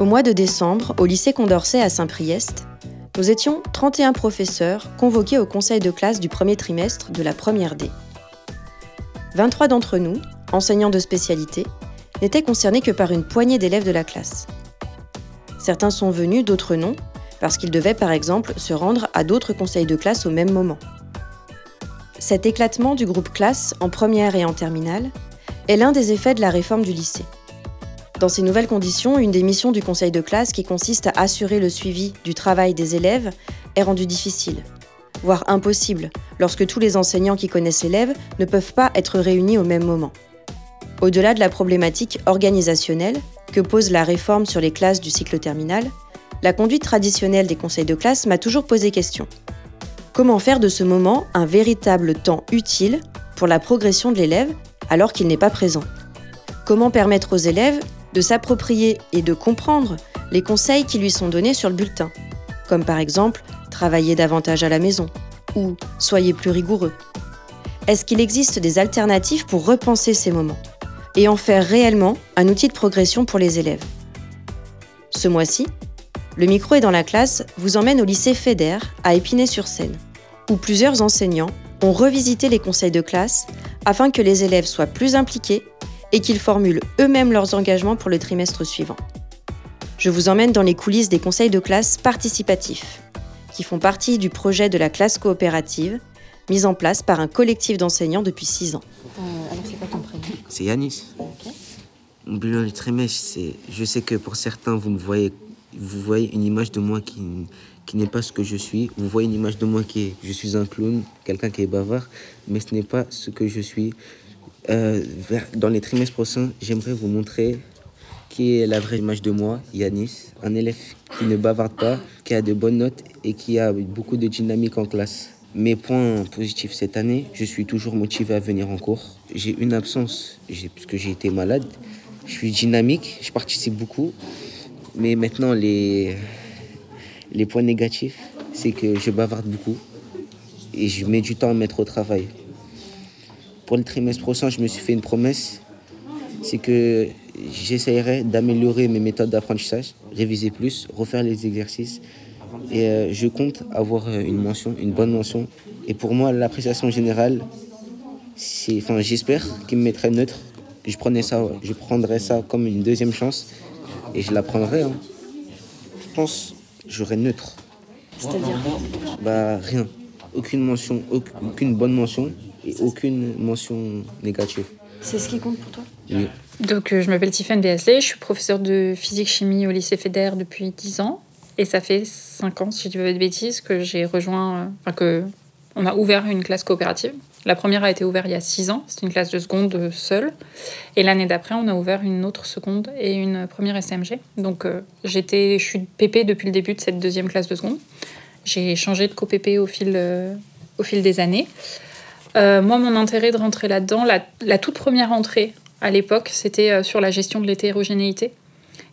Au mois de décembre, au lycée Condorcet à Saint-Priest, nous étions 31 professeurs convoqués au conseil de classe du premier trimestre de la première D. 23 d'entre nous, enseignants de spécialité, n'étaient concernés que par une poignée d'élèves de la classe. Certains sont venus, d'autres non, parce qu'ils devaient par exemple se rendre à d'autres conseils de classe au même moment. Cet éclatement du groupe classe en première et en terminale est l'un des effets de la réforme du lycée. Dans ces nouvelles conditions, une des missions du conseil de classe qui consiste à assurer le suivi du travail des élèves est rendue difficile, voire impossible, lorsque tous les enseignants qui connaissent l'élève ne peuvent pas être réunis au même moment. Au-delà de la problématique organisationnelle que pose la réforme sur les classes du cycle terminal, la conduite traditionnelle des conseils de classe m'a toujours posé question. Comment faire de ce moment un véritable temps utile pour la progression de l'élève alors qu'il n'est pas présent? Comment permettre aux élèves de s'approprier et de comprendre les conseils qui lui sont donnés sur le bulletin, comme par exemple travailler davantage à la maison ou soyez plus rigoureux. Est-ce qu'il existe des alternatives pour repenser ces moments et en faire réellement un outil de progression pour les élèves? Ce mois-ci, le micro est dans la classe vous emmène au lycée FEDER à Épinay-sur-Seine, où plusieurs enseignants ont revisité les conseils de classe afin que les élèves soient plus impliqués et qu'ils formulent eux-mêmes leurs engagements pour le trimestre suivant. Je vous emmène dans les coulisses des conseils de classe participatifs, qui font partie du projet de la classe coopérative, mis en place par un collectif d'enseignants depuis six ans. Euh, alors c'est quoi ton prénom? C'est Yanis. Mon bilan du trimestre, c'est, je sais que pour certains, vous me voyez, vous voyez une image de moi qui, qui n'est pas ce que je suis. Vous voyez une image de moi qui est, je suis un clown, quelqu'un qui est bavard, mais ce n'est pas ce que je suis. Euh, dans les trimestres prochains, j'aimerais vous montrer qui est la vraie image de moi, Yanis, un élève qui ne bavarde pas, qui a de bonnes notes et qui a beaucoup de dynamique en classe. Mes points positifs cette année, je suis toujours motivé à venir en cours. J'ai une absence puisque j'ai été malade. Je suis dynamique, je participe beaucoup. Mais maintenant, les, les points négatifs, c'est que je bavarde beaucoup et je mets du temps à mettre au travail pour le trimestre prochain, je me suis fait une promesse, c'est que j'essayerai d'améliorer mes méthodes d'apprentissage, réviser plus, refaire les exercices. Et euh, je compte avoir euh, une mention, une bonne mention. Et pour moi, l'appréciation générale, c'est, enfin, j'espère qu'il me mettrait neutre, je, prenais ça, je prendrais ça comme une deuxième chance et je la prendrai. Hein. Je pense j'aurais neutre. C'est-à-dire Bah rien. Aucune mention, aucune bonne mention aucune mention négative. C'est ce qui compte pour toi Oui. Donc, euh, je m'appelle Tiffany Beasley, je suis professeure de physique-chimie au lycée FEDER depuis 10 ans. Et ça fait 5 ans, si je dis pas de bêtises, que j'ai rejoint. Euh, enfin, que on a ouvert une classe coopérative. La première a été ouverte il y a 6 ans, c'était une classe de seconde seule. Et l'année d'après, on a ouvert une autre seconde et une première SMG. Donc, euh, j'étais, je suis PP depuis le début de cette deuxième classe de seconde. J'ai changé de co-PP au fil, au fil des années. Euh, moi, mon intérêt de rentrer là-dedans, la, toute première entrée à l'époque, c'était euh, sur la gestion de l'hétérogénéité.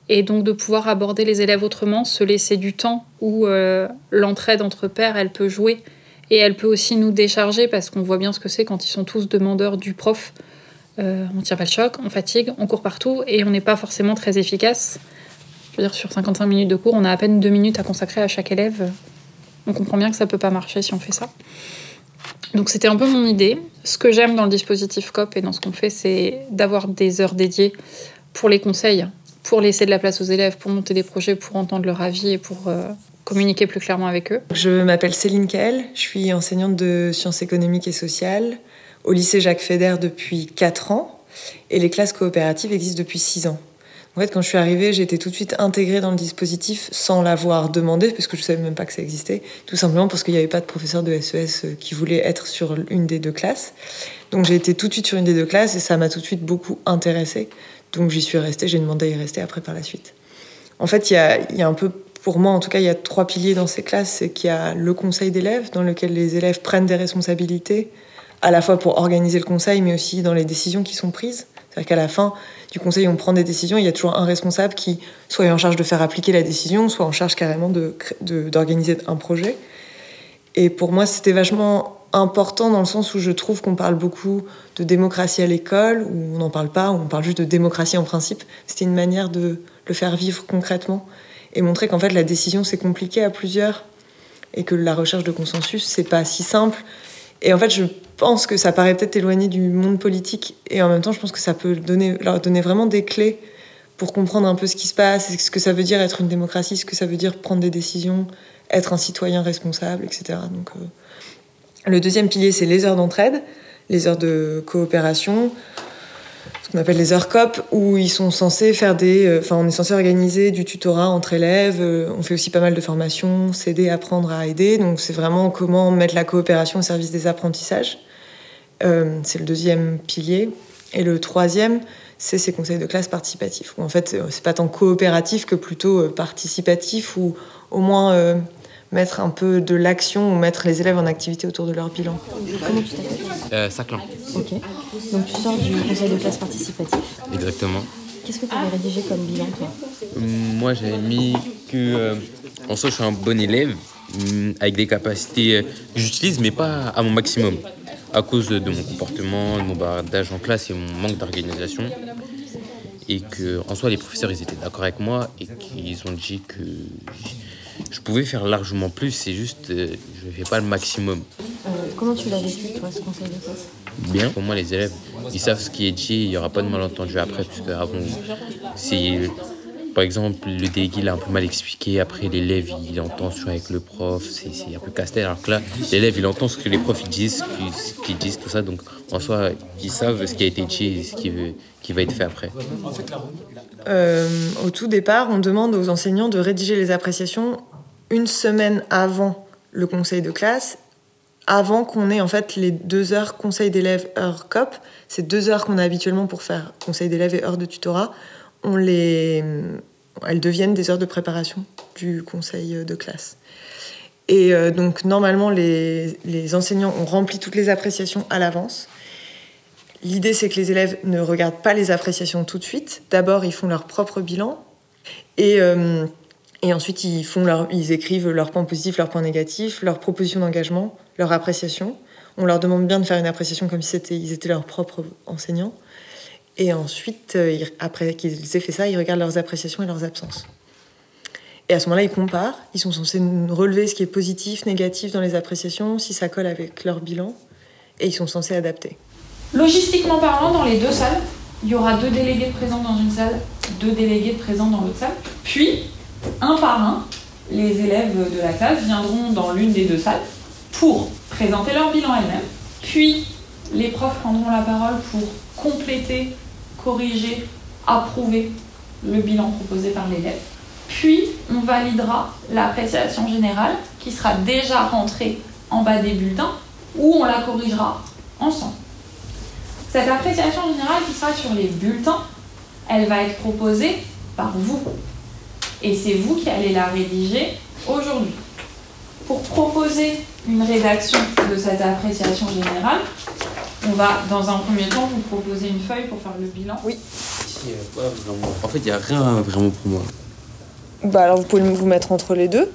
Et donc de pouvoir aborder les élèves autrement, se laisser du temps où euh, l'entraide entre pairs, elle peut jouer. Et elle peut aussi nous décharger parce qu'on voit bien ce que c'est quand ils sont tous demandeurs du prof. on tire pas le choc, on fatigue, on court partout et on n'est pas forcément très efficace. Je veux dire, sur 55 minutes de cours, on a à peine deux minutes à consacrer à chaque élève. On comprend bien que ça peut pas marcher si on fait ça. Donc c'était un peu mon idée. Ce que j'aime dans le dispositif COP et dans ce qu'on fait, c'est d'avoir des heures dédiées pour les conseils, pour laisser de la place aux élèves, pour monter des projets, pour entendre leur avis et pour euh, communiquer plus clairement avec eux. Je m'appelle Céline Kael, je suis enseignante de sciences économiques et sociales au lycée Jacques Feder depuis 4 ans et les classes coopératives existent depuis 6 ans. En fait, quand je suis arrivée, j'ai été tout de suite intégrée dans le dispositif sans l'avoir demandé, parce que je ne savais même pas que ça existait, tout simplement parce qu'il n'y avait pas de professeur de SES e euh, qui voulait être sur une des deux classes. Donc j'ai été tout de suite sur une des deux classes et ça m'a tout de suite beaucoup intéressée Donc j'y suis restée, j'ai demandé à y rester après par la suite. En fait, il y a, y a un peu, pour moi en tout cas, il y a trois piliers dans ces classes. C'est qu'il y a le conseil d'élèves, dans lequel les élèves prennent des responsabilités, à la fois pour organiser le conseil, mais aussi dans les décisions qui sont prises. C'est-à-dire qu'à la fin du conseil, on prend des décisions, il y a toujours un responsable qui soit est en charge de faire appliquer la décision, soit en charge carrément d'organiser de, un projet. Et pour moi, c'était vachement important dans le sens où je trouve qu'on parle beaucoup de démocratie à l'école, où on n'en parle pas, où on parle juste de démocratie en principe. C'était une manière de le faire vivre concrètement et montrer qu'en fait la décision c'est compliqué à plusieurs et que la recherche de consensus c'est pas si simple. Et en fait, je pense que ça paraît peut-être éloigné du monde politique et en même temps, je pense que ça peut donner, leur donner vraiment des clés pour comprendre un peu ce qui se passe, ce que ça veut dire être une démocratie, ce que ça veut dire prendre des décisions, être un citoyen responsable, etc. Donc, euh, le deuxième pilier, c'est les heures d'entraide, les heures de coopération, ce qu'on appelle les heures COP, où ils sont censés faire des. Euh, enfin, on est censé organiser du tutorat entre élèves. Euh, on fait aussi pas mal de formations, s'aider, apprendre à aider. Donc, c'est vraiment comment mettre la coopération au service des apprentissages. Euh, c'est le deuxième pilier. Et le troisième, c'est ces conseils de classe participatifs, où en fait, c'est pas tant coopératif que plutôt participatif, ou au moins mettre un peu de l'action ou mettre les élèves en activité autour de leur bilan. Comment tu t'appelles? Euh, Saclan. Ok. Donc tu sors du conseil de classe participatif. Exactement. Qu'est-ce que tu avais rédigé comme bilan, toi? Moi, j'avais mis que, euh, en soi, je suis un bon élève, mm, avec des capacités que j'utilise, mais pas à mon maximum, à cause de mon comportement, de mon bardage en classe et mon manque d'organisation. Et que, en soi, les professeurs, ils étaient d'accord avec moi et qu'ils ont dit que je pouvais faire largement plus, c'est juste, euh, je ne fais pas le maximum. Euh, comment tu l'as vécu, toi, ce conseil de classe? Bien. Pour moi, les élèves, ils savent ce qui est dit, il n'y aura pas de malentendu après, puisque avant, si, par exemple, le délégué l'a un peu mal expliqué, après l'élève, il entend sur avec le prof, c'est un peu casse-tête, alors que là, l'élève, il entend ce que les profs ils disent, ce qu'ils disent, tout ça, donc en soi, ils savent ce qui a été dit et ce qui, qui va être fait après. Euh, au tout départ, on demande aux enseignants de rédiger les appréciations une semaine avant le conseil de classe, avant qu'on ait en fait les deux heures conseil d'élèves, heure COP. Ces deux heures qu'on a habituellement pour faire conseil d'élèves et heure de tutorat, elles deviennent des heures de préparation du conseil de classe. Et euh, donc normalement, les, enseignants ont rempli toutes les appréciations à l'avance. L'idée, c'est que les élèves ne regardent pas les appréciations tout de suite. D'abord, ils font leur propre bilan. Et, euh, ensuite, ils, leur, écrivent leurs points positifs, leurs points négatifs, leurs propositions d'engagement, leur appréciation. On leur demande bien de faire une appréciation comme si ils étaient leurs propres enseignants. Et ensuite, euh, après qu'ils aient fait ça, ils regardent leurs appréciations et leurs absences. Et à ce moment-là, ils comparent. Ils sont censés relever ce qui est positif, négatif dans les appréciations, si ça colle avec leur bilan. Et ils sont censés adapter. Logistiquement parlant, dans les deux salles, il y aura deux délégués présents dans une salle, deux délégués présents dans l'autre salle. Puis, un par un, les élèves de la classe viendront dans l'une des deux salles pour présenter leur bilan elles-mêmes. Puis, les profs prendront la parole pour compléter, corriger, approuver le bilan proposé par l'élève. Puis, on validera l'appréciation générale qui sera déjà rentrée en bas des bulletins ou on la corrigera ensemble. Cette appréciation générale qui sera sur les bulletins, elle va être proposée par vous. Et c'est vous qui allez la rédiger aujourd'hui. Pour proposer une rédaction de cette appréciation générale, on va dans un premier temps vous proposer une feuille pour faire le bilan. Oui. En fait, il n'y a rien vraiment pour moi. Bah alors vous pouvez vous mettre entre les deux.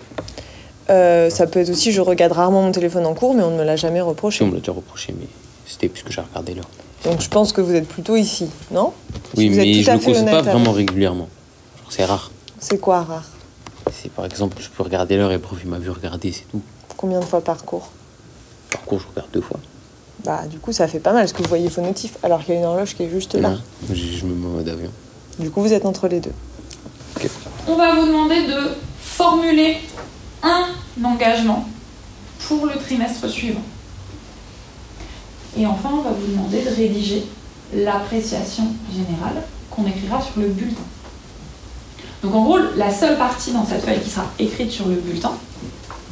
Euh, ça peut être aussi, je regarde rarement mon téléphone en cours, mais on ne me l'a jamais reproché. On me l'a déjà reproché, mais c'était puisque j'ai regardé l'heure. Donc je pense que vous êtes plutôt ici, non? Oui, mais je ne le pose pas vraiment régulièrement. C'est rare. C'est quoi rare? C'est par exemple, je peux regarder l'heure et le prof il m'a vu regarder, c'est tout. Combien de fois par cours? Par cours, je regarde deux fois. Bah, du coup, ça fait pas mal, parce que vous voyez phonotif, alors qu'il y a une horloge qui est juste là. Non, je me mets en mode avion. Du coup, vous êtes entre les deux. On va vous demander de formuler un engagement pour le trimestre suivant. Et enfin, on va vous demander de rédiger l'appréciation générale qu'on écrira sur le bulletin. Donc en gros, la seule partie dans cette feuille qui sera écrite sur le bulletin,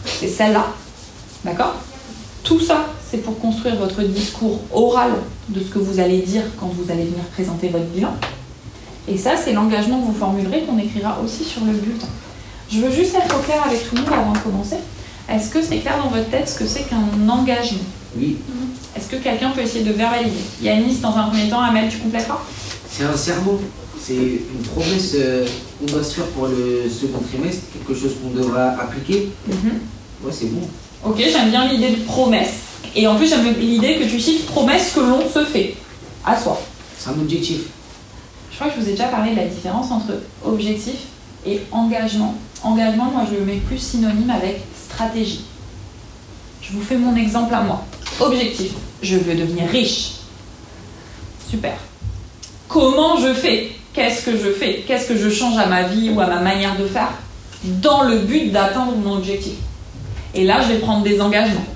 c'est celle-là. D'accord? Tout ça, c'est pour construire votre discours oral de ce que vous allez dire quand vous allez venir présenter votre bilan. Et ça, c'est l'engagement que vous formulerez qu'on écrira aussi sur le bulletin. Je veux juste être au clair avec tout le monde avant de commencer. Est-ce que c'est clair dans votre tête ce que c'est qu'un engagement? Oui. Est-ce que quelqu'un peut essayer de verbaliser? Yanis, dans un premier temps, Amel, tu compléteras C'est un serment. C'est une promesse euh, qu'on doit se faire pour le second trimestre, quelque chose qu'on devra appliquer. Ouais, c'est bon. Ok, j'aime bien l'idée de promesse. Et en plus, j'aime l'idée que tu cites promesse que l'on se fait à soi. C'est un objectif. Je crois que je vous ai déjà parlé de la différence entre objectif et engagement. Engagement, moi, je le mets plus synonyme avec stratégie. Je vous fais mon exemple à moi. Objectif, je veux devenir riche. Super. Comment je fais? Qu'est-ce que je fais? Qu'est-ce que je change à ma vie ou à ma manière de faire? Dans le but d'atteindre mon objectif Et là, je vais prendre des engagements.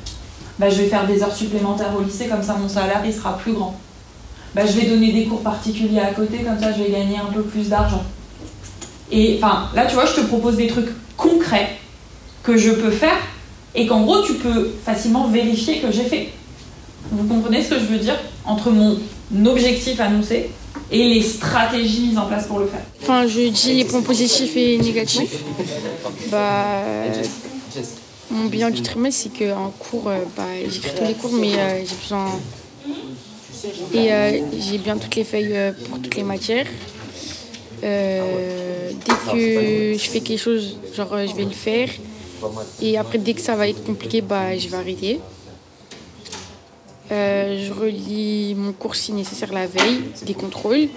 Bah, je vais faire des heures supplémentaires au lycée, comme ça mon salaire il sera plus grand. Bah, je vais donner des cours particuliers à côté, comme ça je vais gagner un peu plus d'argent. Et enfin, là, tu vois, je te propose des trucs concrets que je peux faire et qu'en gros, tu peux facilement vérifier que j'ai fait. Vous comprenez ce que je veux dire entre mon objectif annoncé et les stratégies mises en place pour le faire? Enfin, je dis les points positifs et négatifs. Bah, mon bilan du trimestre, c'est qu'en cours, euh, bah, j'écris tous les cours, mais euh, j'ai besoin. Et euh, j'ai bien toutes les feuilles pour toutes les matières. Dès que je fais quelque chose, genre je vais le faire. Et après, dès que ça va être compliqué, bah, je vais arrêter. Je relis mon cours si nécessaire la veille, des contrôles.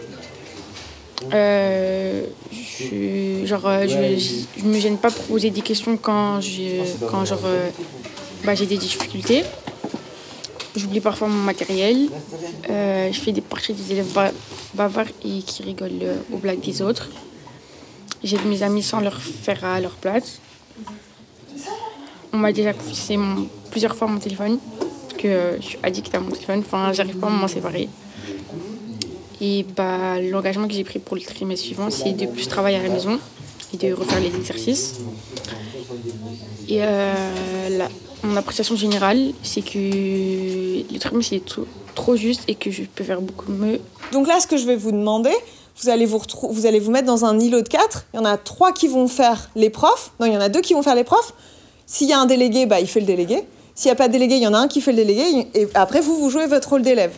Euh, je, genre, euh, je, me gêne pas pour poser des questions quand j'ai quand genre, euh, bah, j'ai des difficultés. J'oublie parfois mon matériel. Je fais des parties des élèves ba- bavards et qui rigolent aux blagues des autres. J'aide mes amis sans leur faire à leur place. On m'a déjà confisqué plusieurs fois mon téléphone parce que je suis addict à mon téléphone. Enfin, j'arrive pas à m'en séparer. Et bah, l'engagement que j'ai pris pour le trimestre suivant, c'est de plus travailler à la maison et de refaire les exercices. Et euh, mon appréciation générale, c'est que le trimestre est trop, juste et que je peux faire beaucoup mieux. Donc là, ce que je vais vous demander, vous allez vous, vous allez vous mettre dans un îlot de quatre. Il y en a trois qui vont faire les profs. Non, il y en a deux qui vont faire les profs. S'il y a un délégué, bah, il fait le délégué. S'il n'y a pas de délégué, il y en a un qui fait le délégué. Et après, vous, vous jouez votre rôle d'élève.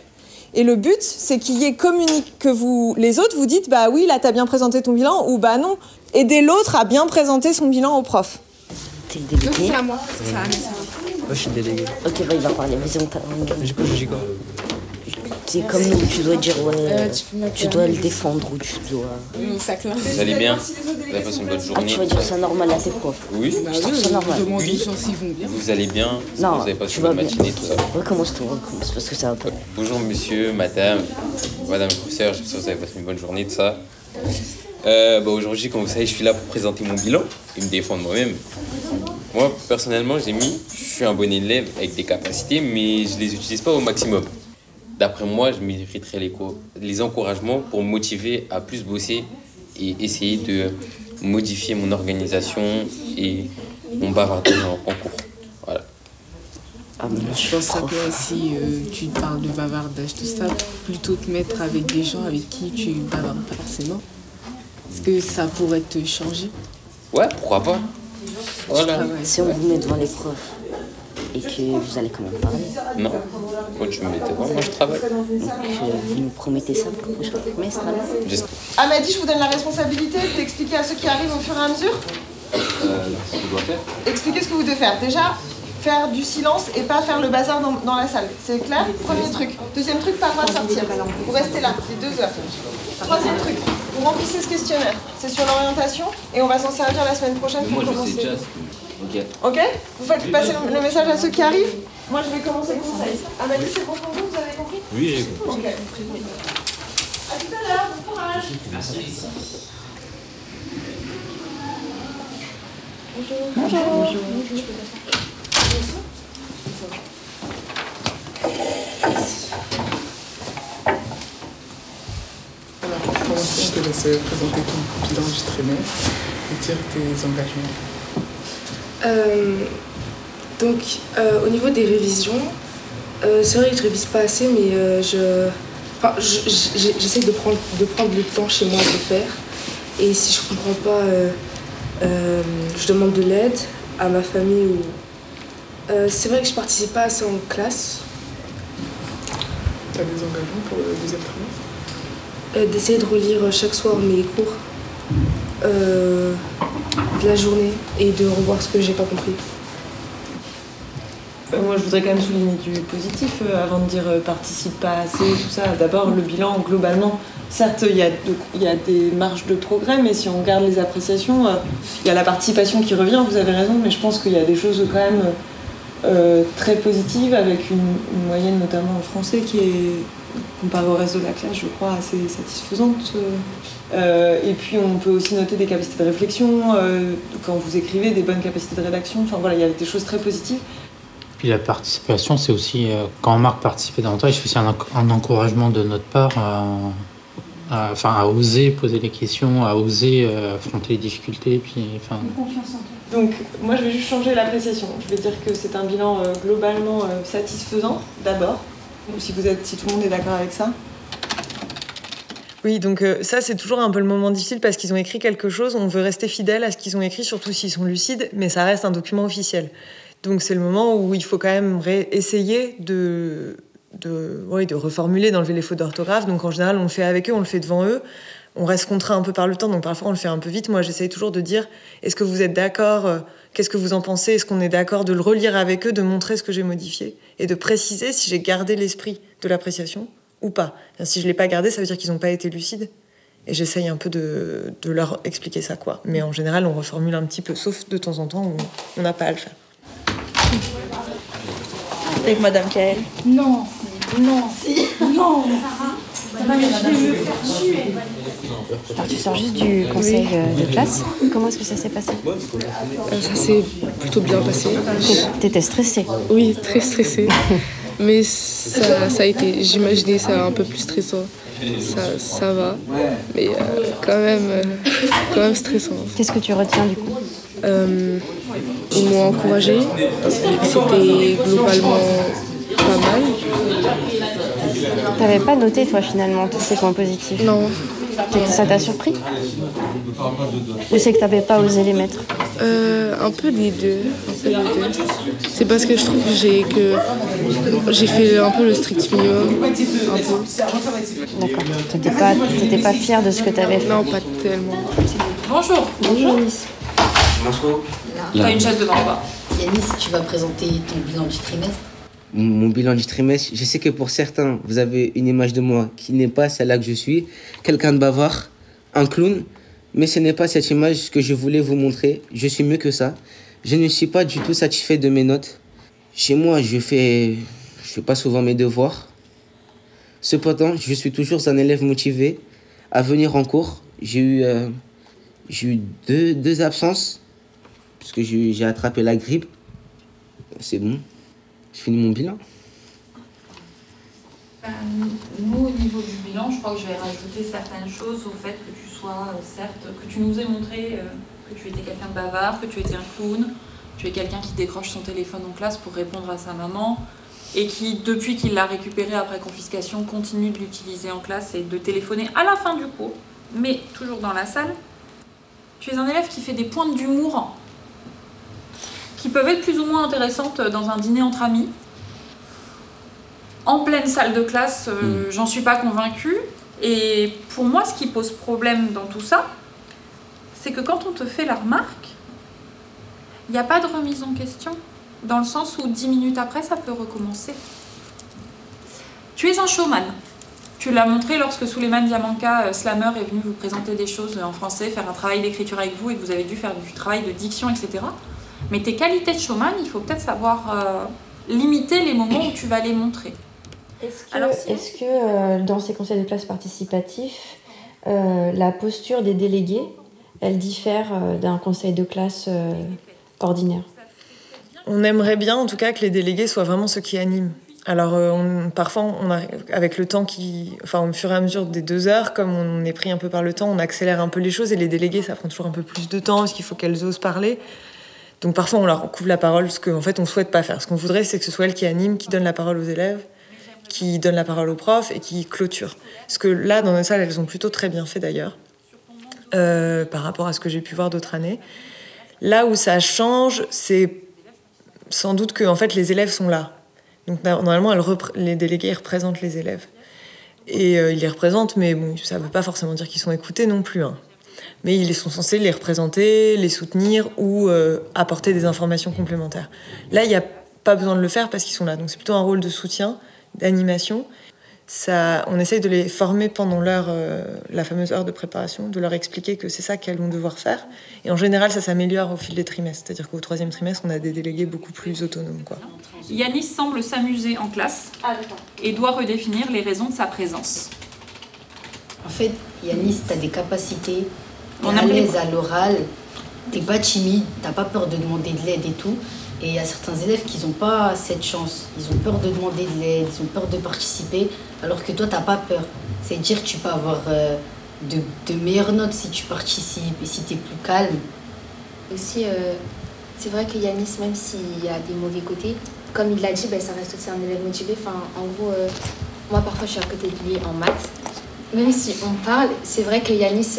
Et le but, c'est qu'il y ait communique, que vous, les autres vous dites, bah oui, là, t'as bien présenté ton bilan, ou bah non. Aidez l'autre à bien présenter son bilan au prof. T'es le délégué à moi, c'est ça. Moi, je suis délégué. Ok, bah il va parler. Vas-y, on t'a- Du coup, je dis quoi C'est comme nous, tu dois dire ouais. Euh, tu dois le défendre ou tu dois. Ça claque. Vous allez bien Vous avez passé une bonne Ah, journée tu vas dire ça normal à tes profs. Oui Je trouve ça normal. Oui. Vous allez bien Non, Vous avez passé une bonne matinée, tout ça Recommence tout, recommence parce que ça va pas. Bonjour monsieur, madame, madame professeur, j'espère que vous avez passé une bonne journée, tout ça. Euh, bah, Aujourd'hui, comme vous savez, je suis là pour présenter mon bilan et me défendre moi-même. Moi, personnellement, j'ai mis, je suis un bon élève avec des capacités, mais je les utilise pas au maximum. D'après moi, je mériterais les, co- les encouragements pour me motiver à plus bosser et essayer de modifier mon organisation et mon bavardage en, en cours. Voilà. Je pense que aussi, euh, tu parles de bavardage, tout ça, plutôt te mettre avec des gens avec qui tu bavardes pas forcément. Est-ce que ça pourrait te changer? Ouais, pourquoi pas Voilà. Si on vous met devant les profs et que vous allez quand même parler. Non. Moi, tu me devant, moi je travaille. Donc euh, vous nous promettez ça pour le prochain trimestre J'espère. Amadi, je vous donne la responsabilité d'expliquer à ceux qui arrivent au fur et à mesure. ce qu'on doit faire. Expliquez ce que vous devez faire. Déjà, faire du silence et pas faire le bazar dans, dans la salle. C'est clair? Premier truc. Deuxième truc, pas droit de sortir. Vous restez là, les deux heures. Troisième truc, vous remplissez ce questionnaire. C'est sur l'orientation et on va s'en servir la semaine prochaine pour commencer. Ok. Ok Vous faites passer le, le message à ceux qui arrivent Moi, je vais commencer le conseil. C'est bon pour vous Vous avez compris Oui, j'ai compris. Ok. À tout à l'heure, bon courage. Bonjour. Bonjour. Je te laisse présenter ton bilan du trimestre et dire tes engagements. Euh, donc, euh, au niveau des révisions, euh, c'est vrai que je révise pas assez, mais je, Enfin, j'essaie de prendre, de prendre le temps chez moi de le faire. Et si je comprends pas, je demande de l'aide à ma famille. Ou... Euh, c'est vrai que je participe pas assez en classe. Tu as des engagements pour le deuxième trimestre? D'essayer de relire chaque soir mes cours de la journée et de revoir ce que j'ai pas compris. Moi, je voudrais quand même souligner du positif avant de dire participe pas assez, tout ça. D'abord, le bilan, globalement, certes, il y, a y a des marges de progrès, mais si on regarde les appréciations, il y a la participation qui revient, vous avez raison, mais je pense qu'il y a des choses quand même euh, très positives, avec une, moyenne notamment en français qui est, comparée au reste de la classe, je crois, assez satisfaisante. Euh, et puis on peut aussi noter des capacités de réflexion, euh, quand vous écrivez, des bonnes capacités de rédaction, enfin voilà, il y a des choses très positives. Puis la participation, c'est aussi, euh, quand on marque participer davantage, c'est aussi un, un, encouragement de notre part à, à, enfin, à oser poser les questions, à oser euh, affronter les difficultés. Puis, enfin... Donc moi je vais juste changer l'appréciation. Je vais dire que c'est un bilan euh, globalement euh, satisfaisant d'abord. Si, si tout le monde est d'accord avec ça. Oui, donc euh, ça c'est toujours un peu le moment difficile parce qu'ils ont écrit quelque chose, on veut rester fidèle à ce qu'ils ont écrit, surtout s'ils sont lucides, mais ça reste un document officiel. Donc c'est le moment où il faut quand même essayer de, de, reformuler, d'enlever les fautes d'orthographe. Donc en général, on le fait avec eux, on le fait devant eux. On reste contraint un peu par le temps, donc parfois on le fait un peu vite. Moi, j'essaye toujours de dire est-ce que vous êtes d'accord Qu'est-ce que vous en pensez? Est-ce qu'on est d'accord de le relire avec eux, de montrer ce que j'ai modifié et de préciser si j'ai gardé l'esprit de l'appréciation ou pas? Si je ne l'ai pas gardé, ça veut dire qu'ils n'ont pas été lucides. Et j'essaye un peu de, de, leur expliquer ça, quoi. Mais en général, on reformule un petit peu, sauf de temps en temps où on n'a pas à le faire. Avec Madame Kael Non, non, si, non. Alors, tu sors juste du conseil oui. de classe. Comment est-ce que ça s'est passé euh, Ça s'est plutôt bien passé. T'étais stressée Oui, très stressée. Mais ça, ça a été, j'imaginais ça un peu plus stressant. Ça, ça va, mais euh, quand, même, euh, quand même stressant. Qu'est-ce que tu retiens du coup euh, Ils m'ont encouragé. C'était globalement pas mal. T'avais pas noté toi finalement tous ces points positifs Non. Ça t'a surpris Ou c'est que t'avais pas osé les mettre euh, Un peu des deux. deux. C'est parce que je trouve que j'ai que j'ai fait un peu le strict minimum. D'accord. T'étais pas, t'étais pas fière de ce que t'avais fait Non, pas tellement. Bonjour. Bonjour Miss. Bonjour. T'as une chaise devant toi. Yanis, tu vas présenter ton bilan du trimestre mon bilan du trimestre, je sais que pour certains, vous avez une image de moi qui n'est pas celle-là que je suis, quelqu'un de bavard, un clown, mais ce n'est pas cette image que je voulais vous montrer. Je suis mieux que ça. Je ne suis pas du tout satisfait de mes notes. Chez moi, je fais, je fais pas souvent mes devoirs. Cependant, je suis toujours un élève motivé à venir en cours. J'ai eu, euh, j'ai eu deux, deux absences, puisque j'ai attrapé la grippe. C'est bon. Je finis mon bilan. Euh, nous, au niveau du bilan, je crois que je vais rajouter certaines choses au fait que tu sois, euh, certes, que tu nous aies montré euh, que tu étais quelqu'un de bavard, que tu étais un clown, tu es quelqu'un qui décroche son téléphone en classe pour répondre à sa maman et qui, depuis qu'il l'a récupéré après confiscation, continue de l'utiliser en classe et de téléphoner à la fin du cours, mais toujours dans la salle. Tu es un élève qui fait des pointes d'humour qui peuvent être plus ou moins intéressantes dans un dîner entre amis. En pleine salle de classe, euh, mmh. j'en suis pas convaincue. Et pour moi, ce qui pose problème dans tout ça, c'est que quand on te fait la remarque, il n'y a pas de remise en question. Dans le sens où dix minutes après, ça peut recommencer. Tu es un showman. Tu l'as montré lorsque Suleiman Diamanka, euh, slammer, est venu vous présenter des choses en français, faire un travail d'écriture avec vous et que vous avez dû faire du travail de diction, etc. Mais tes qualités de showman, il faut peut-être savoir euh, limiter les moments où tu vas les montrer. Est-ce que, Alors, si... est que euh, dans ces conseils de classe participatifs, euh, la posture des délégués, elle diffère euh, d'un conseil de classe ordinaire? On aimerait bien en tout cas que les délégués soient vraiment ceux qui animent. Alors on, parfois, on a, avec le temps qui, enfin au fur et à mesure des deux heures, comme on est pris un peu par le temps, on accélère un peu les choses et les délégués, ça prend toujours un peu plus de temps parce qu'il faut qu'elles osent parler. Donc parfois on leur couvre la parole, ce qu'en fait on souhaite pas faire. Ce qu'on voudrait, c'est que ce soit elle qui anime, qui donne la parole aux élèves, qui donne la parole aux profs et qui clôture. Parce que là, dans nos salles, elles ont plutôt très bien fait d'ailleurs, euh, par rapport à ce que j'ai pu voir d'autres années. Là où ça change, c'est sans doute que en fait, les élèves sont là. Donc normalement, les délégués représentent les élèves. Et euh, ils les représentent, mais bon, ça ne veut pas forcément dire qu'ils sont écoutés non plus. Hein. Mais ils sont censés les représenter, les soutenir ou euh, apporter des informations complémentaires. Là, il n'y a pas besoin de le faire parce qu'ils sont là. Donc c'est plutôt un rôle de soutien, d'animation ça, on essaye de les former pendant l'heure, euh, la fameuse heure de préparation, de leur expliquer que c'est ça qu'elles vont devoir faire. Et en général, ça s'améliore au fil des trimestres. C'est-à-dire qu'au troisième trimestre, on a des délégués beaucoup plus autonomes. Quoi. Yanis semble s'amuser en classe et doit redéfinir les raisons de sa présence. En fait, Yanis, tu as des capacités, tu à l'aise à l'oral, tu pas timide, tu pas peur de demander de l'aide et tout. Et il y a certains élèves qui n'ont pas cette chance. Ils ont peur de demander de l'aide, ils ont peur de participer, alors que toi, tu n'as pas peur. C'est-à-dire que tu peux avoir euh, de, meilleures notes si tu participes et si tu es plus calme. Aussi, euh, c'est vrai que Yanis, même s'il y a des mauvais côtés, comme il l'a dit, ben, ça reste aussi un élève motivé. Enfin, en gros, euh, moi, parfois, je suis à côté de lui en maths. Même si on parle, c'est vrai que Yanis,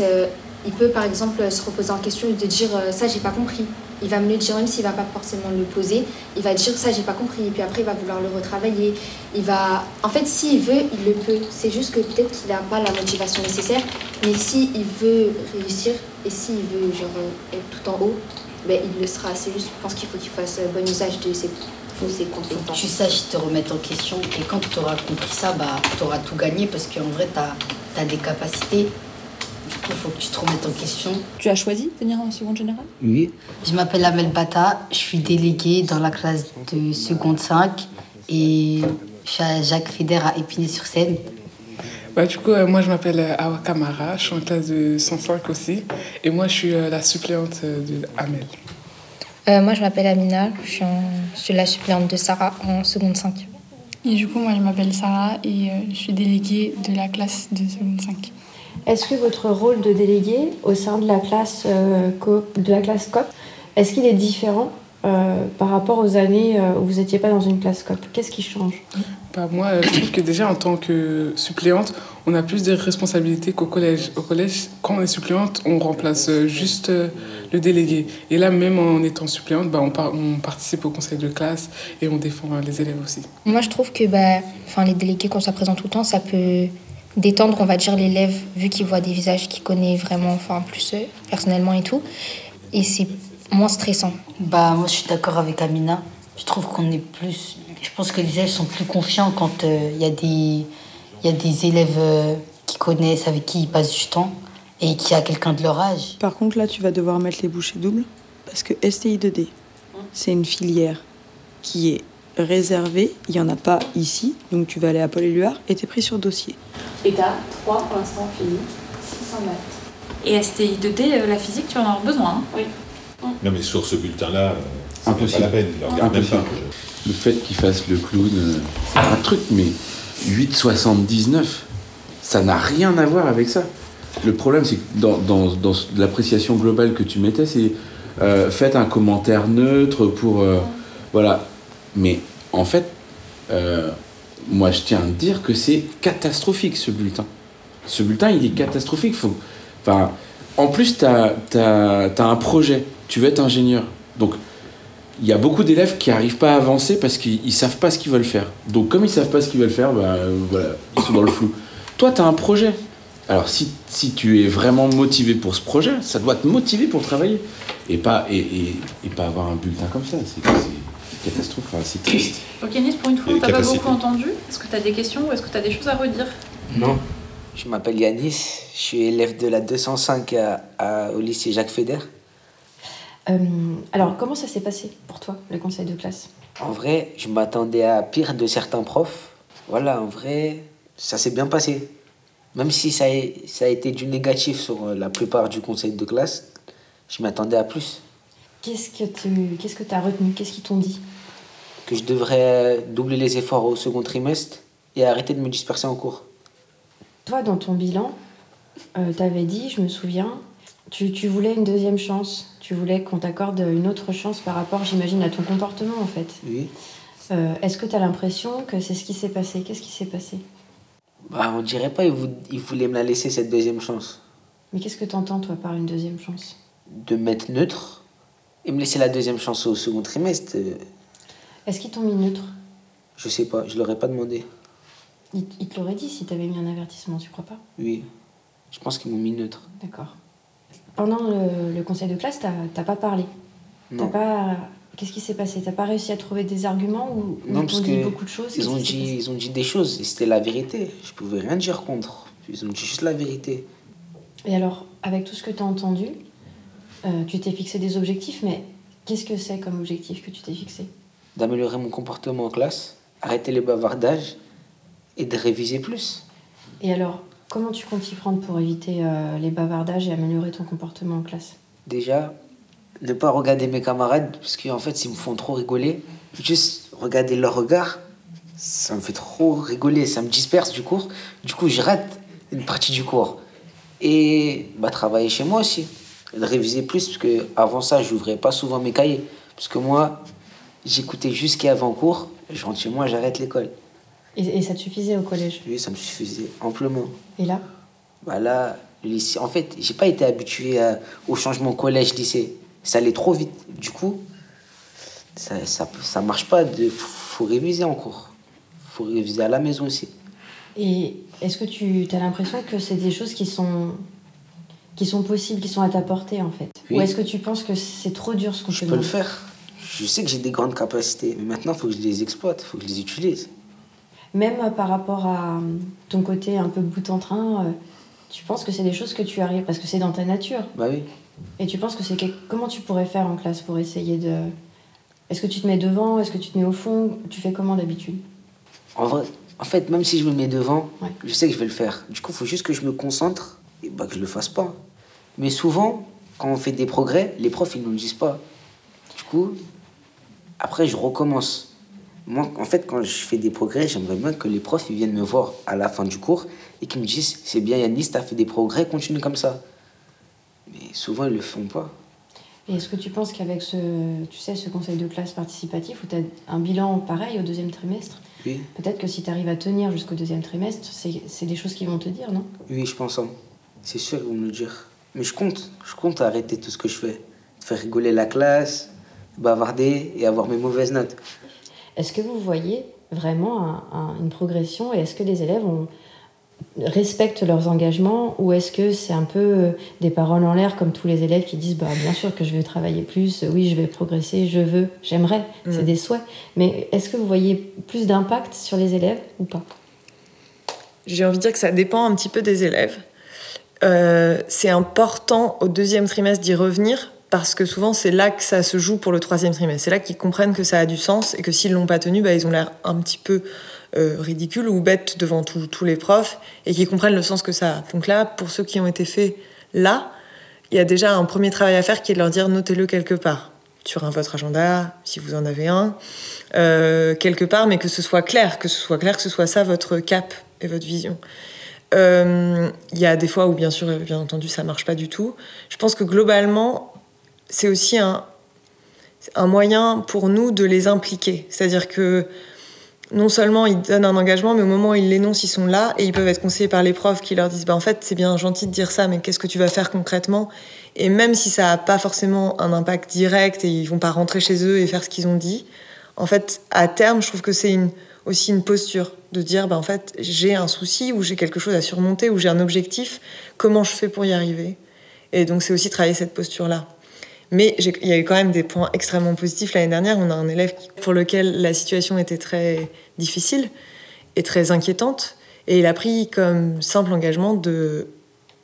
il peut, par exemple, se reposer en question et te dire ça, j'ai pas compris il va me le dire même s'il va pas forcément le poser. Il va dire ça, j'ai pas compris. Et puis après, il va vouloir le retravailler. Il va. En fait, s'il veut, il le peut. C'est juste que peut-être qu'il n'a pas la motivation nécessaire. Mais s'il veut réussir et s'il veut genre, être tout en haut, ben, il le sera. C'est juste, je pense qu'il faut qu'il fasse bon usage de ses compétences. Tu saches te remettre en question. Et quand tu auras compris ça, bah, tu auras tout gagné parce qu'en vrai, tu as, as des capacités il faut que tu te remettes en question. Tu as choisi de venir en seconde générale? Oui. Je m'appelle Amel Bata, je suis déléguée dans la classe de seconde 5 et je suis à Jacques Feder à Épinay-sur-Seine. Bah, du coup, euh, moi je m'appelle euh, Awa Kamara, je suis en classe de 105 aussi et moi je suis euh, la suppléante de Amel. moi je m'appelle Amina, je suis, je suis, la suppléante de Sarah en seconde 5. Et du coup, moi je m'appelle Sarah et je suis déléguée de la classe de seconde 5. Est-ce que votre rôle de délégué au sein de la classe, euh, de la classe COP, est-ce qu'il est différent euh, par rapport aux années euh, où vous n'étiez pas dans une classe COP Qu'est-ce qui change? Bah, Moi, je trouve que déjà en tant que suppléante, on a plus de responsabilités qu'au collège. Au collège, quand on est suppléante, on remplace juste le délégué. Et là, même en étant suppléante, bah, on, on, participe au conseil de classe et on défend les élèves aussi. Moi, je trouve que bah, les délégués, quand ça présente tout le temps, ça peut détendre, on va dire, l'élève, vu qu'il voit des visages qu'il connaît vraiment, enfin, plus euh, personnellement et tout. Et c'est moins stressant. Bah, moi, je suis d'accord avec Amina. Je trouve qu'on est plus. Je pense que les élèves sont plus confiants quand euh, il y, a des... y a des élèves euh, qui connaissent, avec qui ils passent du temps et qui a quelqu'un de leur âge. Par contre, là, tu vas devoir mettre les bouchées doubles parce que STI2D, c'est une filière qui est réservée. Il n'y en a pas ici, donc tu vas aller à Paul Éluard et tu es pris sur dossier. Et tu as 3 pour l'instant fini, 600 maths. Et STI 2D, euh, la physique, tu en as besoin hein Oui. Non, mais sur ce bulletin-là, euh, c'est pas la peine. Le fait qu'il fasse le clown, euh, c'est un truc, mais 8,79, ça n'a rien à voir avec ça. Le problème, c'est que dans, dans, dans l'appréciation globale que tu mettais, c'est euh, faites un commentaire neutre pour. voilà. Mais en fait, moi je tiens à dire que c'est catastrophique ce bulletin. Ce bulletin, il est catastrophique. En plus, tu as, un projet, tu veux être ingénieur. Donc, il y a beaucoup d'élèves qui n'arrivent pas à avancer parce qu'ils ne savent pas ce qu'ils veulent faire. Donc, comme ils ne savent pas ce qu'ils veulent faire, bah, voilà, ils sont dans le flou. Toi, tu as un projet. Alors, si, tu es vraiment motivé pour ce projet, ça doit te motiver pour travailler. Et pas avoir un bulletin comme ça. C'est catastrophe, c'est triste. Ok, Nice, pour une fois, on t'a pas beaucoup entendu. Est-ce que tu as des questions ou est-ce que tu as des choses à redire? Non. Je m'appelle Yanis, je suis élève de la 205 à, au lycée Jacques Feder. Euh, alors, comment ça s'est passé pour toi, le conseil de classe? En vrai, je m'attendais à pire de certains profs. Voilà, en vrai, ça s'est bien passé. Même si ça a, ça a été du négatif sur la plupart du conseil de classe, je m'attendais à plus. Qu'est-ce que tu qu'est-ce que as retenu? Qu'est-ce qu'ils t'ont dit? Que je devrais doubler les efforts au second trimestre et arrêter de me disperser en cours. Toi, dans ton bilan, euh, tu avais dit, je me souviens, tu, tu, voulais une deuxième chance. Tu voulais qu'on t'accorde une autre chance par rapport, j'imagine, à ton comportement en fait. Oui. Euh, est-ce que tu as l'impression que c'est ce qui s'est passé? Qu'est-ce qui s'est passé? Bah, on dirait pas, il, vou- il voulait me la laisser cette deuxième chance. Mais qu'est-ce que tu entends, toi, par une deuxième chance? De me mettre neutre et me laisser la deuxième chance au second trimestre. Est-ce qu'ils t'ont mis neutre? Je sais pas, je l'aurais pas demandé. Ils, ils te l'auraient dit si t'avais mis un avertissement, tu crois pas? Oui, je pense qu'ils m'ont mis neutre. D'accord. Pendant le, le conseil de classe, t'as pas parlé? T'as pas... Qu'est-ce qui s'est passé? T'as pas réussi à trouver des arguments ou, Non, ils parce t'ont dit que beaucoup de choses? ils ont, dit, ils ont dit des choses et c'était la vérité. Je pouvais rien dire contre. Ils ont dit juste la vérité. Et alors, avec tout ce que tu as entendu, euh, tu t'es fixé des objectifs, mais qu'est-ce que c'est comme objectif que tu t'es fixé? D'améliorer mon comportement en classe, arrêter les bavardages et de réviser plus. Et alors, comment tu comptes y prendre pour éviter euh, les bavardages et améliorer ton comportement en classe? Déjà, ne pas regarder mes camarades, parce qu'en fait, ils me font trop rigoler. Juste regarder leur regard, ça me fait trop rigoler, ça me disperse du cours. Du coup, je rate une partie du cours. Et bah, travailler chez moi aussi, de réviser plus, parce que avant ça, je n'ouvrais pas souvent mes cahiers. Parce que moi, j'écoutais juste ce qu'il y avait en cours, je rentre chez moi, j'arrête l'école. et, et ça te suffisait au collège? Oui, ça me suffisait amplement. Et là? Bah là, le lycée, en fait, j'ai pas été habitué à- au changement collège-lycée. Ça allait trop vite. Du coup, ça, ça, ça marche pas. De, faut réviser en cours. faut réviser à la maison aussi. Et est-ce que tu as l'impression que c'est des choses qui sont, qui sont possibles, qui sont à ta portée en fait? Oui. Ou est-ce que tu penses que c'est trop dur ce qu'on Je peux le faire. Je sais que j'ai des grandes capacités, mais maintenant, il faut que je les exploite, il faut que je les utilise. Même euh, par rapport à euh, ton côté un peu bout en train, euh, tu penses que c'est des choses que tu arrives parce que c'est dans ta nature. Bah oui. Et tu penses que c'est comment tu pourrais faire en classe pour essayer de Est-ce que tu te mets devant Est-ce que tu te mets au fond Tu fais comment d'habitude? En vrai, en fait, même si je me mets devant, je sais que je vais le faire. Du coup, il faut juste que je me concentre et bah, que je le fasse pas. Mais souvent, quand on fait des progrès, les profs, ils ne nous le disent pas. Du coup, après, je recommence. Moi, en fait, quand je fais des progrès, j'aimerais bien que les profs ils viennent me voir à la fin du cours et qu'ils me disent C'est bien, Yanis, t'as fait des progrès, continue comme ça. Mais souvent, ils le font pas. Et est-ce que tu penses qu'avec ce, tu sais, ce conseil de classe participatif où tu as un bilan pareil au deuxième trimestre, Oui, peut-être que si tu arrives à tenir jusqu'au deuxième trimestre, c'est c'est des choses qu'ils vont te dire, non? Oui, je pense. hein. C'est sûr, ils vont me le dire. Mais je compte. Je compte arrêter tout ce que je fais. Faire rigoler la classe, bavarder et avoir mes mauvaises notes. Est-ce que vous voyez vraiment un- un- une progression et est-ce que les élèves ont- respectent leurs engagements ou est-ce que c'est un peu euh, des paroles en l'air comme tous les élèves qui disent bah, bien sûr que je vais travailler plus, oui je vais progresser, je veux, j'aimerais, c'est Mm. des souhaits. Mais est-ce que vous voyez plus d'impact sur les élèves ou pas? J'ai envie de dire que ça dépend un petit peu des élèves. Euh, c'est important au deuxième trimestre d'y revenir parce que souvent c'est là que ça se joue pour le troisième trimestre. C'est là qu'ils comprennent que ça a du sens et que s'ils l'ont pas tenu, bah, ils ont l'air un petit peu euh, ridicules ou bêtes devant tous les profs et qu'ils comprennent le sens que ça a. Donc là, pour ceux qui ont été faits là, il y a déjà un premier travail à faire qui est de leur dire notez-le quelque part sur un, votre agenda, si vous en avez un, euh, quelque part, mais que ce soit clair, que ce soit clair, que ce soit ça votre cap et votre vision. Euh, Il y a des fois où, bien sûr, bien entendu, ça marche pas du tout. Je pense que globalement, c'est aussi un, moyen pour nous de les impliquer. C'est-à-dire que non seulement ils donnent un engagement, mais au moment où ils l'énoncent, ils sont là et ils peuvent être conseillés par les profs qui leur disent bah, en fait, c'est bien gentil de dire ça, mais qu'est-ce que tu vas faire concrètement? Et même si ça n'a pas forcément un impact direct et ils vont pas rentrer chez eux et faire ce qu'ils ont dit, en fait, à terme, je trouve que c'est aussi une posture de dire bah, en fait, j'ai un souci ou j'ai quelque chose à surmonter ou j'ai un objectif, comment je fais pour y arriver? Et donc, c'est aussi travailler cette posture-là. Mais il y a eu quand même des points extrêmement positifs. L'année dernière, on a un élève pour lequel la situation était très difficile et très inquiétante. Et il a pris comme simple engagement de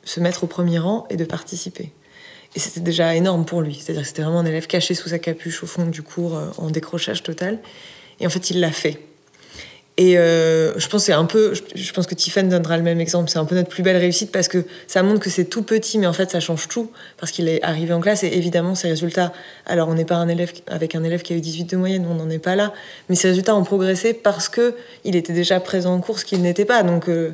se mettre au premier rang et de participer. Et c'était déjà énorme pour lui. C'est-à-dire que c'était vraiment un élève caché sous sa capuche au fond du cours, euh, en décrochage total. Et en fait, il l'a fait. Et euh, je pense que Tiffen donnera le même exemple. C'est un peu notre plus belle réussite parce que ça montre que c'est tout petit, mais en fait ça change tout parce qu'il est arrivé en classe et évidemment ses résultats. Alors on n'est pas un élève avec un élève qui a eu 18 de moyenne, on n'en est pas là, mais ses résultats ont progressé parce que il était déjà présent en cours, ce qu'il n'était pas. Donc euh,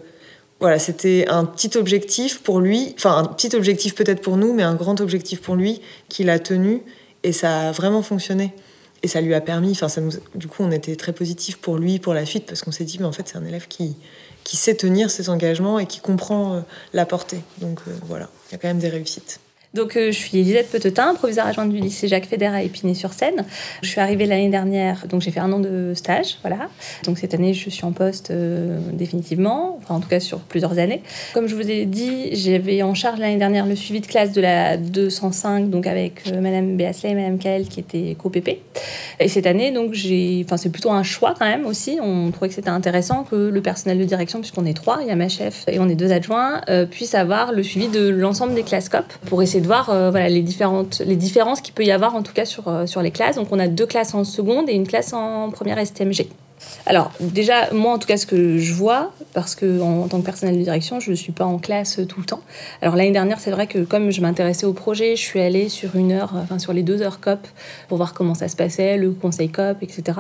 voilà, c'était un petit objectif pour lui, enfin un petit objectif peut-être pour nous, mais un grand objectif pour lui qu'il a tenu et ça a vraiment fonctionné. Et ça lui a permis, enfin, ça nous, du coup, on était très positif pour lui, pour la suite, parce qu'on s'est dit, mais en fait, c'est un élève qui, qui sait tenir ses engagements et qui comprend euh, la portée. Donc euh, voilà, il y a quand même des réussites. Donc, euh, je suis Elisabeth Petetin, provisoire adjointe du lycée Jacques Fédère à Épinay-sur-Seine. Je suis arrivée l'année dernière, donc j'ai fait un an de stage, voilà. Donc cette année, je suis en poste euh, définitivement, enfin en tout cas sur plusieurs années. Comme je vous ai dit, j'avais en charge l'année dernière le suivi de classe de la 205, donc avec euh, Madame Béasley et Madame Kael qui étaient co-PP. Et cette année, donc j'ai, enfin c'est plutôt un choix quand même aussi. On trouvait que c'était intéressant que le personnel de direction, puisqu'on est trois, il y a ma chef et on est deux adjoints, puisse avoir le suivi de l'ensemble des classes COP pour essayer de voir euh, voilà, les, différentes, les différences qu'il peut y avoir en tout cas sur, euh, sur les classes. Donc on a deux classes en seconde et une classe en première STMG. Alors déjà, moi en tout cas ce que je vois, parce que en, tant que personnel de direction, je ne suis pas en classe tout le temps. Alors l'année dernière, c'est vrai que comme je m'intéressais au projet, je suis allée sur une heure, enfin sur les deux heures COP pour voir comment ça se passait, le conseil COP, etc.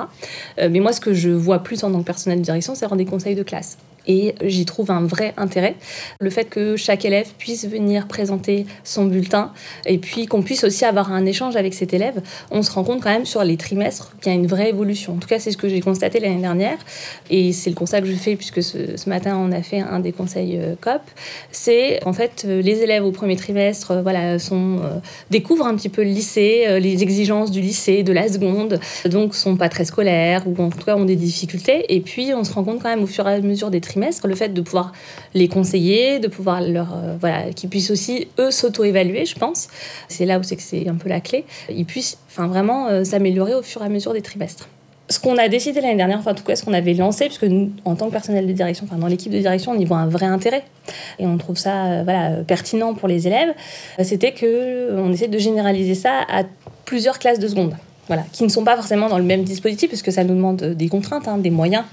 Euh, mais moi ce que je vois plus en tant que personnel de direction, c'est rendre des conseils de classe. Et j'y trouve un vrai intérêt. Le fait que chaque élève puisse venir présenter son bulletin et puis qu'on puisse aussi avoir un échange avec cet élève, on se rend compte quand même sur les trimestres qu'il y a une vraie évolution. En tout cas, c'est ce que j'ai constaté l'année dernière et c'est le constat que je fais puisque ce, matin on a fait un des conseils euh, COP. C'est en fait euh, les élèves au premier trimestre euh, voilà, sont, découvrent un petit peu le lycée, les exigences du lycée, de la seconde, donc sont pas très scolaires ou en tout cas ont des difficultés. Et puis on se rend compte quand même au fur et à mesure des le fait de pouvoir les conseiller, de pouvoir leur. Euh, voilà, qu'ils puissent aussi, eux, s'auto-évaluer, je pense. C'est là où c'est que c'est un peu la clé. Ils puissent enfin, vraiment euh, s'améliorer au fur et à mesure des trimestres. Ce qu'on a décidé l'année dernière, enfin, en tout cas, ce qu'on avait lancé, puisque nous, en tant que personnel de direction, enfin, dans l'équipe de direction, on y voit un vrai intérêt et on trouve ça euh, voilà, pertinent pour les élèves, c'était qu'on essaie de généraliser ça à plusieurs classes de seconde. Voilà, qui ne sont pas forcément dans le même dispositif, puisque ça nous demande des contraintes, hein, des moyens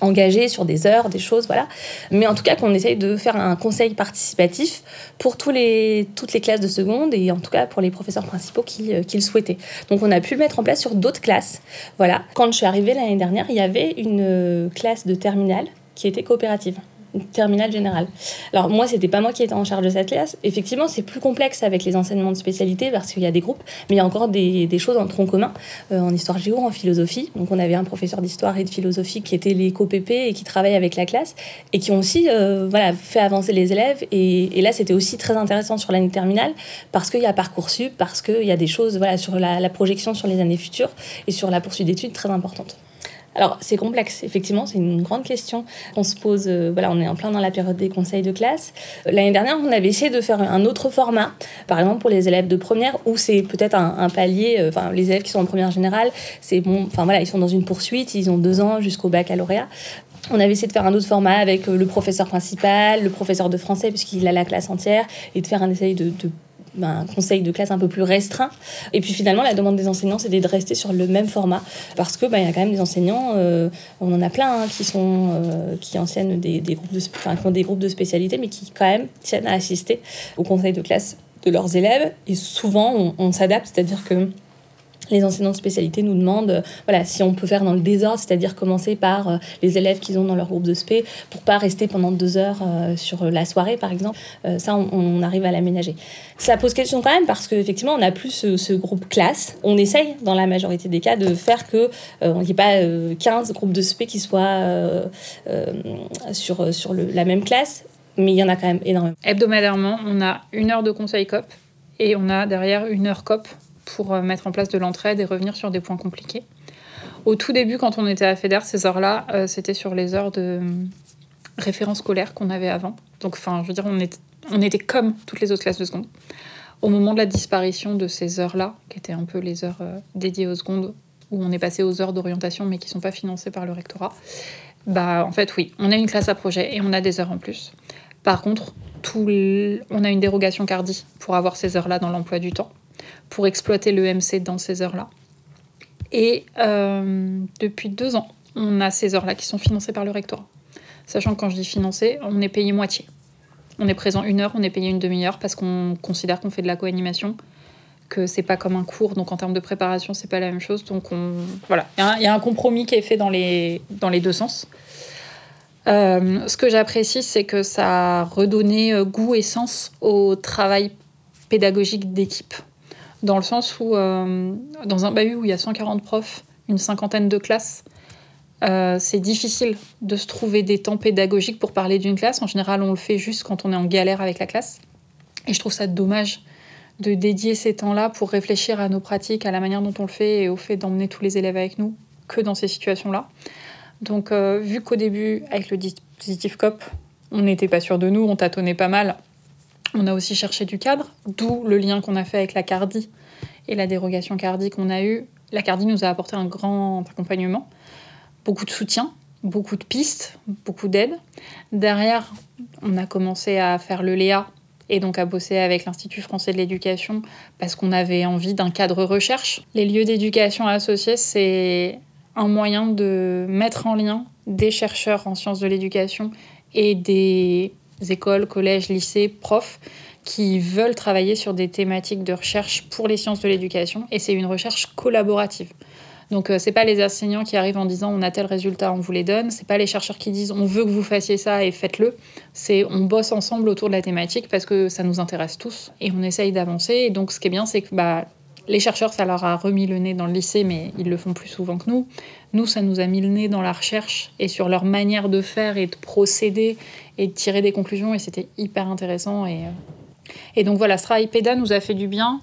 engagés sur des heures, des choses, voilà. Mais en tout cas, qu'on essaye de faire un conseil participatif pour toutes les classes de seconde et en tout cas pour les professeurs principaux qui, euh, qui le souhaitaient. Donc, on a pu le mettre en place sur d'autres classes. Voilà. Quand je suis arrivée l'année dernière, il y avait une euh, classe de terminale qui était coopérative terminale générale. Alors moi, c'était pas moi qui étais en charge de cette classe. Effectivement, c'est plus complexe avec les enseignements de spécialité parce qu'il y a des groupes, mais il y a encore des, choses en tronc commun, euh, en histoire géo, en philosophie. Donc on avait un professeur d'histoire et de philosophie qui était les co-PP et qui travaillait avec la classe et qui ont aussi euh, fait avancer les élèves. Et, là, c'était aussi très intéressant sur l'année terminale parce qu'il y a Parcoursup, parce qu'il y a des choses sur la, la projection sur les années futures et sur la poursuite d'études très importantes. Alors, c'est complexe, effectivement, c'est une grande question qu'on se pose. Euh, voilà, on est en plein dans la période des conseils de classe. Euh, l'année dernière, on avait essayé de faire un autre format, par exemple pour les élèves de première, où c'est peut-être un, palier, euh, enfin, les élèves qui sont en première générale, c'est bon, enfin voilà, ils sont dans une poursuite, ils ont deux ans jusqu'au baccalauréat. On avait essayé de faire un autre format avec le professeur principal, le professeur de français, puisqu'il a la classe entière, et de faire un essai de un conseil de classe un peu plus restreint. Et puis finalement, la demande des enseignants, c'était de rester sur le même format. Parce que bah, y a quand même des enseignants, euh, on en a plein, hein, qui, sont, euh, qui enseignent des, des groupes de, ont des groupes de spécialité, mais qui quand même tiennent à assister au conseil de classe de leurs élèves. Et souvent, on, on s'adapte, c'est-à-dire que les enseignants de spécialité nous demandent euh, voilà, si on peut faire dans le désordre, c'est-à-dire commencer par euh, les élèves qu'ils ont dans leur groupe de spé, pour pas rester pendant deux heures euh, sur la soirée, par exemple. ça, on, arrive à l'aménager. Ça pose question quand même parce qu'effectivement, on n'a plus ce, groupe classe. On essaye, dans la majorité des cas, de faire que n'y ait pas 15 groupes de spé qui soient sur, sur la même classe, mais il y en a quand même énormément. Hebdomadairement, on a une heure de conseil COP et on a derrière une heure COP pour euh, mettre en place de l'entraide et revenir sur des points compliqués. Au tout début, quand on était à FEDER, ces heures-là, euh, c'était sur les heures de euh, référence scolaire qu'on avait avant. Donc, enfin, je veux dire, on était, comme toutes les autres classes de seconde. Au moment de la disparition de ces heures-là, qui étaient un peu les heures dédiées aux secondes, où on est passé aux heures d'orientation, mais qui ne sont pas financées par le rectorat, bah, en fait, oui, on a une classe à projet et on a des heures en plus. Par contre, tout on a une dérogation CARDI pour avoir ces heures-là dans l'emploi du temps pour exploiter l'EMC dans ces heures-là. Et euh, depuis deux ans, on a ces heures-là qui sont financées par le rectorat. Sachant que quand je dis financé, on est payé moitié. On est présent une heure, on est payé une demi-heure parce qu'on considère qu'on fait de la co-animation, que c'est pas comme un cours, donc en termes de préparation, c'est pas la même chose. Donc on, voilà, il y, a un compromis qui est fait dans les, dans les deux sens. Euh, ce que j'apprécie, c'est que ça a redonné euh, goût et sens au travail pédagogique d'équipe. Dans le sens où, euh, dans un bahut où il y a 140 profs, une cinquantaine de classes, euh, c'est difficile de se trouver des temps pédagogiques pour parler d'une classe. En général, on le fait juste quand on est en galère avec la classe. Et je trouve ça dommage de dédier ces temps-là pour réfléchir à nos pratiques, à la manière dont on le fait et au fait d'emmener tous les élèves avec nous que dans ces situations-là. Donc, euh, vu qu'au début, avec le dispositif COP, on n'était pas sûr de nous, on tâtonnait pas mal, on a aussi cherché du cadre, d'où le lien qu'on a fait avec la CARDI et la dérogation CARDI qu'on a eue. La CARDI nous a apporté un grand accompagnement, beaucoup de soutien, beaucoup de pistes, beaucoup d'aide. Derrière, on a commencé à faire le Léa et donc à bosser avec l'Institut français de l'éducation parce qu'on avait envie d'un cadre recherche. Les lieux d'éducation associés, c'est un moyen de mettre en lien des chercheurs en sciences de l'éducation et des écoles, collèges, lycées, profs qui veulent travailler sur des thématiques de recherche pour les sciences de l'éducation et c'est une recherche collaborative. Donc euh, c'est pas les enseignants qui arrivent en disant on a tel résultat, on vous les donne, c'est pas les chercheurs qui disent on veut que vous fassiez ça et faites-le. C'est on bosse ensemble autour de la thématique parce que ça nous intéresse tous et on essaye d'avancer. Et donc ce qui est bien c'est que bah, les chercheurs, ça leur a remis le nez dans le lycée, mais ils le font plus souvent que nous. Nous, ça nous a mis le nez dans la recherche et sur leur manière de faire et de procéder et de tirer des conclusions, et c'était hyper intéressant. Et, euh, donc voilà, ce PEDA nous a fait du bien.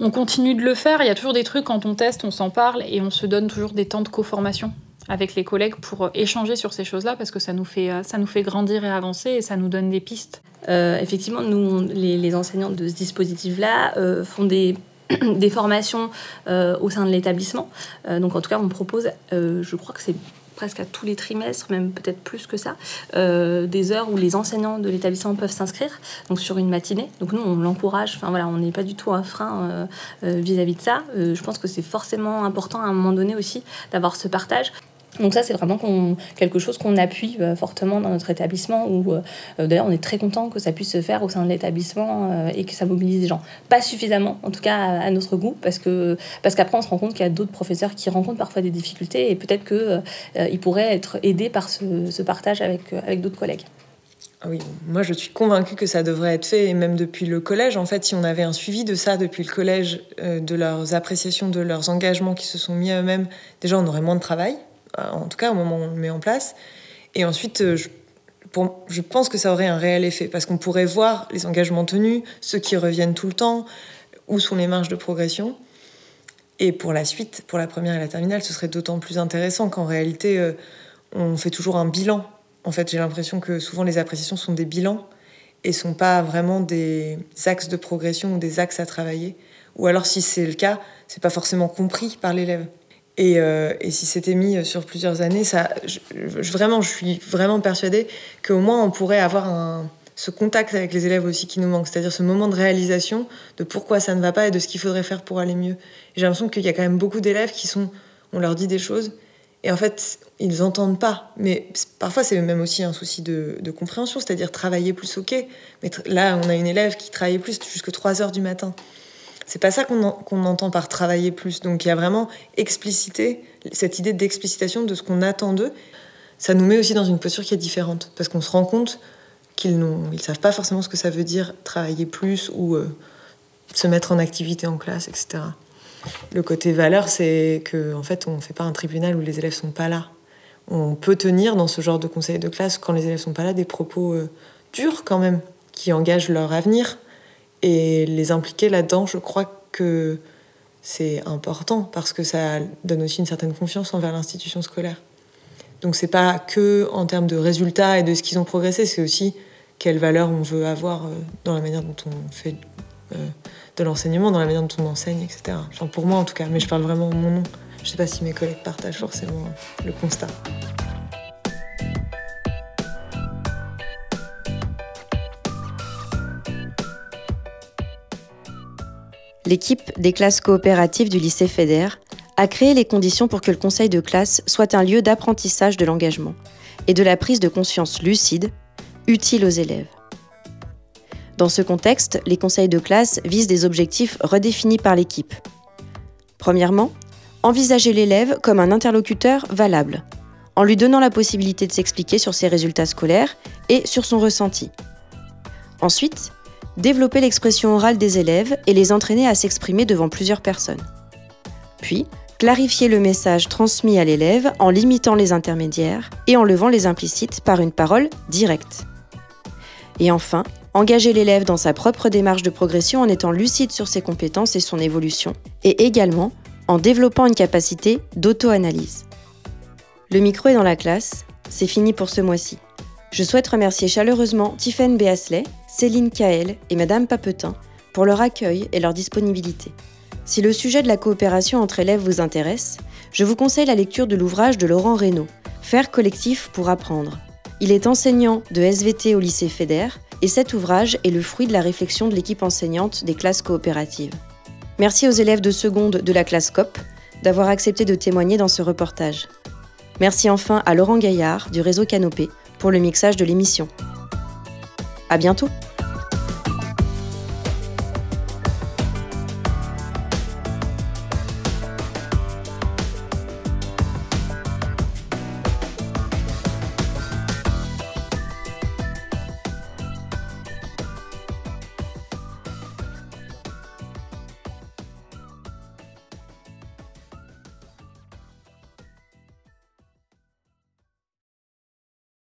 On continue de le faire, il y a toujours des trucs, quand on teste, on s'en parle, et on se donne toujours des temps de co-formation avec les collègues pour euh, échanger sur ces choses-là, parce que ça nous fait, euh, ça nous fait grandir et avancer, et ça nous donne des pistes. effectivement, nous, les, enseignants de ce dispositif-là font des des formations euh, au sein de l'établissement. Euh, donc en tout cas, on propose, euh, je crois que c'est presque à tous les trimestres, même peut-être plus que ça, des heures où les enseignants de l'établissement peuvent s'inscrire, donc sur une matinée. Donc nous, on l'encourage, enfin voilà, on n'est pas du tout un frein vis-à-vis -vis de ça. je pense que c'est forcément important à un moment donné aussi d'avoir ce partage. Donc ça, c'est vraiment quelque chose qu'on appuie euh, fortement dans notre établissement, où euh, d'ailleurs on est très content que ça puisse se faire au sein de l'établissement euh, et que ça mobilise des gens. Pas suffisamment, en tout cas à, notre goût, parce que parce qu'après on se rend compte qu'il y a d'autres professeurs qui rencontrent parfois des difficultés et peut-être qu'ils pourraient être aidés par ce, partage avec, avec d'autres collègues. Ah oui, moi je suis convaincue que ça devrait être fait, et même depuis le collège. En fait, si on avait un suivi de ça depuis le collège, de leurs appréciations, de leurs engagements qui se sont mis à eux-mêmes, déjà on aurait moins de travail en tout cas au moment où on le met en place. Et ensuite, euh, je, je pense que ça aurait un réel effet, parce qu'on pourrait voir les engagements tenus, ceux qui reviennent tout le temps, où sont les marges de progression. Et pour la suite, pour la première et la terminale, ce serait d'autant plus intéressant qu'en réalité, euh, on fait toujours un bilan. En fait, j'ai l'impression que souvent les appréciations sont des bilans et sont pas vraiment des axes de progression ou des axes à travailler. Ou alors, si c'est le cas, c'est pas forcément compris par l'élève. Euh, et, si c'était mis sur plusieurs années, ça, je, vraiment, je suis vraiment persuadée qu'au moins on pourrait avoir ce contact avec les élèves aussi qui nous manque, c'est-à-dire ce moment de réalisation de pourquoi ça ne va pas et de ce qu'il faudrait faire pour aller mieux. J'ai l'impression qu'il y a quand même beaucoup d'élèves qui sont, on leur dit des choses et en fait ils n'entendent pas. Mais parfois c'est même aussi un souci de, de compréhension, c'est-à-dire travailler plus, ok. Mais là on a une élève qui travaillait plus jusque 3 heures du matin. C'est pas ça qu'on entend par travailler plus. Donc il y a vraiment explicité, cette idée d'explicitation de ce qu'on attend d'eux. Ça nous met aussi dans une posture qui est différente, parce qu'on se rend compte qu'ils ne savent pas forcément ce que ça veut dire travailler plus ou euh, se mettre en activité en classe, etc. Le côté valeur, c'est qu'en en fait, on ne fait pas un tribunal où les élèves sont pas là. On peut tenir dans ce genre de conseil de classe, quand les élèves sont pas là, des propos euh, durs quand même, qui engagent leur avenir, et les impliquer là-dedans, je crois que c'est important parce que ça donne aussi une certaine confiance envers l'institution scolaire. Donc c'est pas que en termes de résultats et de ce qu'ils ont progressé, c'est aussi quelle valeur on veut avoir euh, dans la manière dont on fait euh, de l'enseignement, dans la manière dont on enseigne, etc. Pour moi en tout cas, mais je parle vraiment en mon nom. Je sais pas si mes collègues partagent forcément le constat. L'équipe des classes coopératives du lycée FEDER a créé les conditions pour que le conseil de classe soit un lieu d'apprentissage de l'engagement et de la prise de conscience lucide, utile aux élèves. Dans ce contexte, les conseils de classe visent des objectifs redéfinis par l'équipe. Premièrement, envisager l'élève comme un interlocuteur valable, en lui donnant la possibilité de s'expliquer sur ses résultats scolaires et sur son ressenti. Ensuite, développer l'expression orale des élèves et les entraîner à s'exprimer devant plusieurs personnes. Puis, clarifier le message transmis à l'élève en limitant les intermédiaires et en levant les implicites par une parole directe. Et enfin, engager l'élève dans sa propre démarche de progression en étant lucide sur ses compétences et son évolution, et également en développant une capacité d'auto-analyse. Le micro est dans la classe, c'est fini pour ce mois-ci. Je souhaite remercier chaleureusement Tiffaine Béasley, Céline Kael et Madame Papetin pour leur accueil et leur disponibilité. Si le sujet de la coopération entre élèves vous intéresse, je vous conseille la lecture de l'ouvrage de Laurent Reynaud, Faire collectif pour apprendre. Il est enseignant de SVT au lycée FEDER et cet ouvrage est le fruit de la réflexion de l'équipe enseignante des classes coopératives. Merci aux élèves de seconde de la classe COP d'avoir accepté de témoigner dans ce reportage. Merci enfin à Laurent Gaillard du réseau Canopé pour le mixage de l'émission. À bientôt!